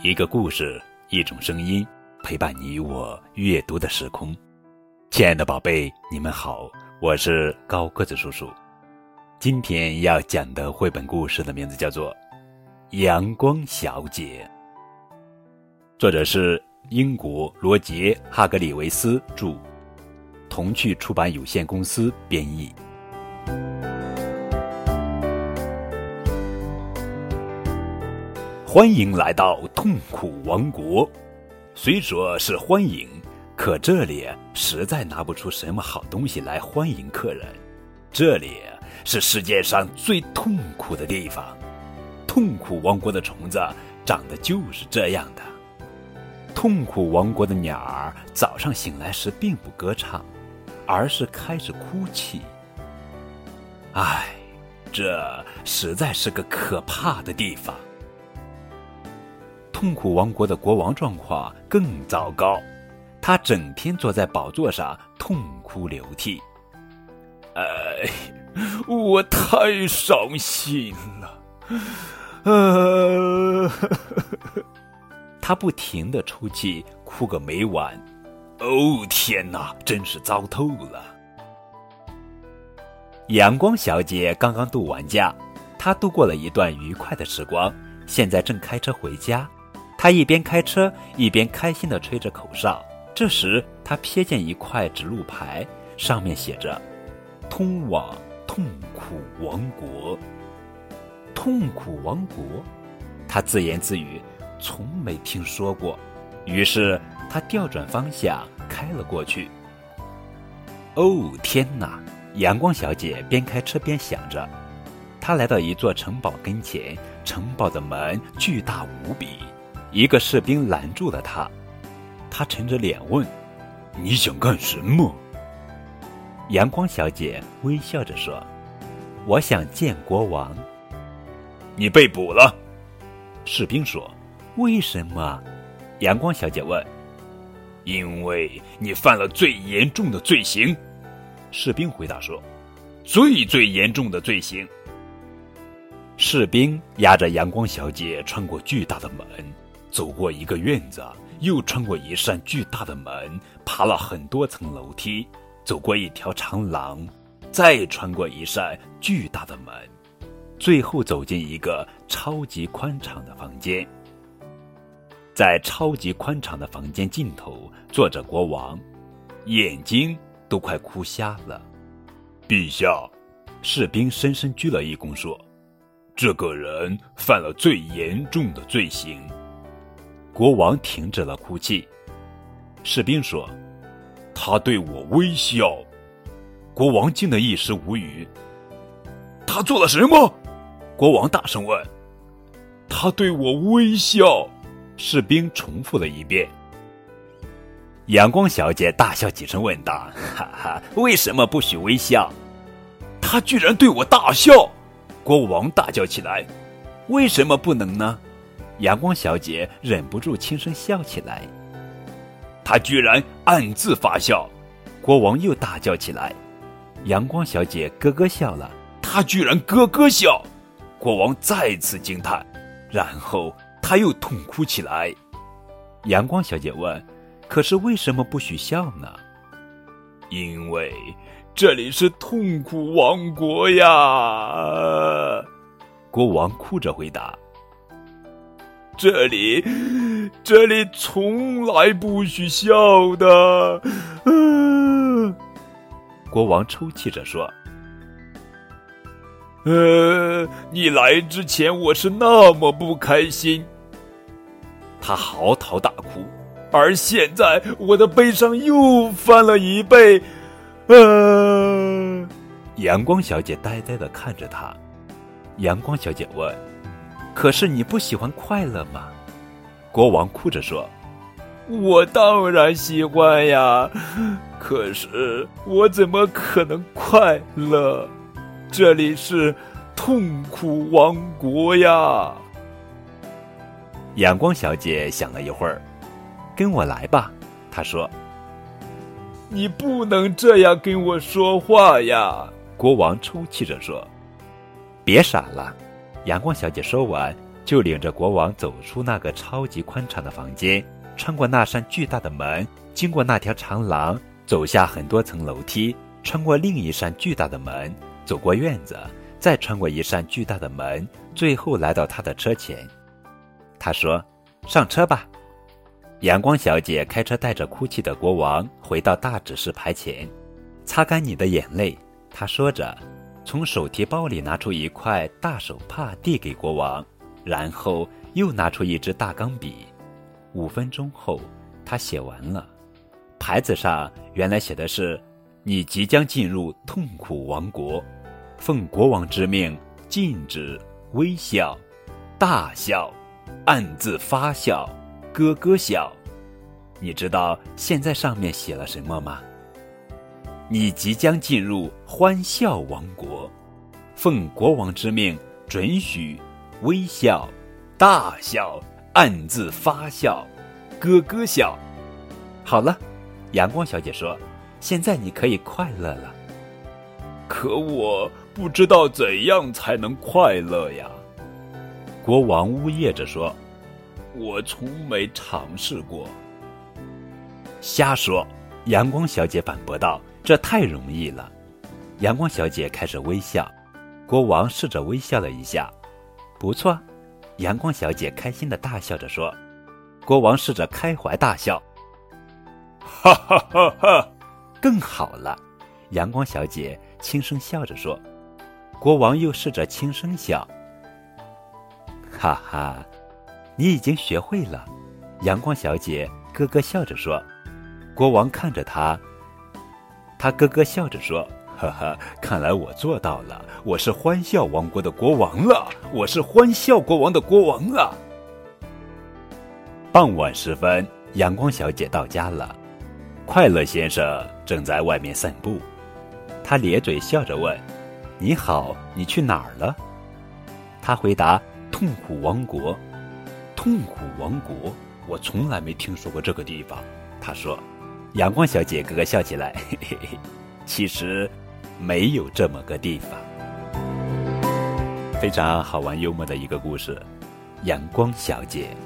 一个故事，一种声音，陪伴你我阅读的时空。亲爱的宝贝，你们好，我是高个子叔叔。今天要讲的绘本故事的名字叫做《阳光小姐》，作者是英国罗杰·哈格里维斯著，童趣出版有限公司编译。欢迎来到痛苦王国。虽说是欢迎，可这里实在拿不出什么好东西来欢迎客人。这里是世界上最痛苦的地方。痛苦王国的虫子长得就是这样的。痛苦王国的鸟儿早上醒来时并不歌唱，而是开始哭泣。唉，这实在是个可怕的地方。痛苦王国的国王状况更糟糕，他整天坐在宝座上痛哭流涕。哎，我太伤心了！呃，他不停的抽泣，哭个没完。哦天哪，真是糟透了！阳光小姐刚刚度完假，她度过了一段愉快的时光，现在正开车回家。他一边开车一边开心地吹着口哨。这时，他瞥见一块指路牌，上面写着“通往痛苦王国”。痛苦王国，他自言自语：“从没听说过。”于是，他调转方向开了过去。哦，天哪！阳光小姐边开车边想着。她来到一座城堡跟前，城堡的门巨大无比。一个士兵拦住了他，他沉着脸问：“你想干什么？”阳光小姐微笑着说：“我想见国王。”你被捕了，士兵说：“为什么？”阳光小姐问。“因为你犯了最严重的罪行。”士兵回答说：“最最严重的罪行。”士兵押着阳光小姐穿过巨大的门。走过一个院子，又穿过一扇巨大的门，爬了很多层楼梯，走过一条长廊，再穿过一扇巨大的门，最后走进一个超级宽敞的房间。在超级宽敞的房间尽头坐着国王，眼睛都快哭瞎了。陛下，士兵深深鞠了一躬，说：“这个人犯了最严重的罪行。”国王停止了哭泣，士兵说：“他对我微笑。”国王惊得一时无语。他做了什么？国王大声问。他对我微笑。士兵重复了一遍。阳光小姐大笑几声，问道：“哈哈，为什么不许微笑？”他居然对我大笑！国王大叫起来：“为什么不能呢？”阳光小姐忍不住轻声笑起来，她居然暗自发笑。国王又大叫起来，阳光小姐咯咯笑了。她居然咯咯笑，国王再次惊叹，然后他又痛哭起来。阳光小姐问：“可是为什么不许笑呢？”“因为这里是痛苦王国呀！”国王哭着回答。这里，这里从来不许笑的。国王抽泣着说：“呃，你来之前我是那么不开心。”他嚎啕大哭，而现在我的悲伤又翻了一倍。呃，阳光小姐呆呆的看着他。阳光小姐问。可是你不喜欢快乐吗？国王哭着说：“我当然喜欢呀，可是我怎么可能快乐？这里是痛苦王国呀！”阳光小姐想了一会儿，“跟我来吧。”她说。“你不能这样跟我说话呀！”国王抽泣着说。“别傻了。”阳光小姐说完，就领着国王走出那个超级宽敞的房间，穿过那扇巨大的门，经过那条长廊，走下很多层楼梯，穿过另一扇巨大的门，走过院子，再穿过一扇巨大的门，最后来到他的车前。他说：“上车吧。”阳光小姐开车带着哭泣的国王回到大指示牌前，擦干你的眼泪。她说着，从手提包里拿出一块大手帕递给国王。然后又拿出一支大钢笔，五分钟后，他写完了。牌子上原来写的是：“你即将进入痛苦王国，奉国王之命，禁止微笑、大笑、暗自发笑、咯咯笑。”你知道现在上面写了什么吗？你即将进入欢笑王国，奉国王之命，准许。微笑，大笑，暗自发笑，咯咯笑。好了，阳光小姐说：“现在你可以快乐了。”可我不知道怎样才能快乐呀。国王呜咽着说：“我从没尝试过。”瞎说！阳光小姐反驳道：“这太容易了。”阳光小姐开始微笑，国王试着微笑了一下。不错，阳光小姐开心的大笑着说：“国王试着开怀大笑，哈哈哈哈，更好了。”阳光小姐轻声笑着说：“国王又试着轻声笑，哈哈，你已经学会了。”阳光小姐咯咯笑着说：“国王看着他，他咯咯笑着说。”哈哈，看来我做到了！我是欢笑王国的国王了！我是欢笑国王的国王啊！傍晚时分，阳光小姐到家了，快乐先生正在外面散步。他咧嘴笑着问：“你好，你去哪儿了？”他回答：“痛苦王国。”痛苦王国，我从来没听说过这个地方。他说：“阳光小姐咯咯笑起来，嘿嘿嘿，其实。”没有这么个地方，非常好玩幽默的一个故事，《阳光小姐》。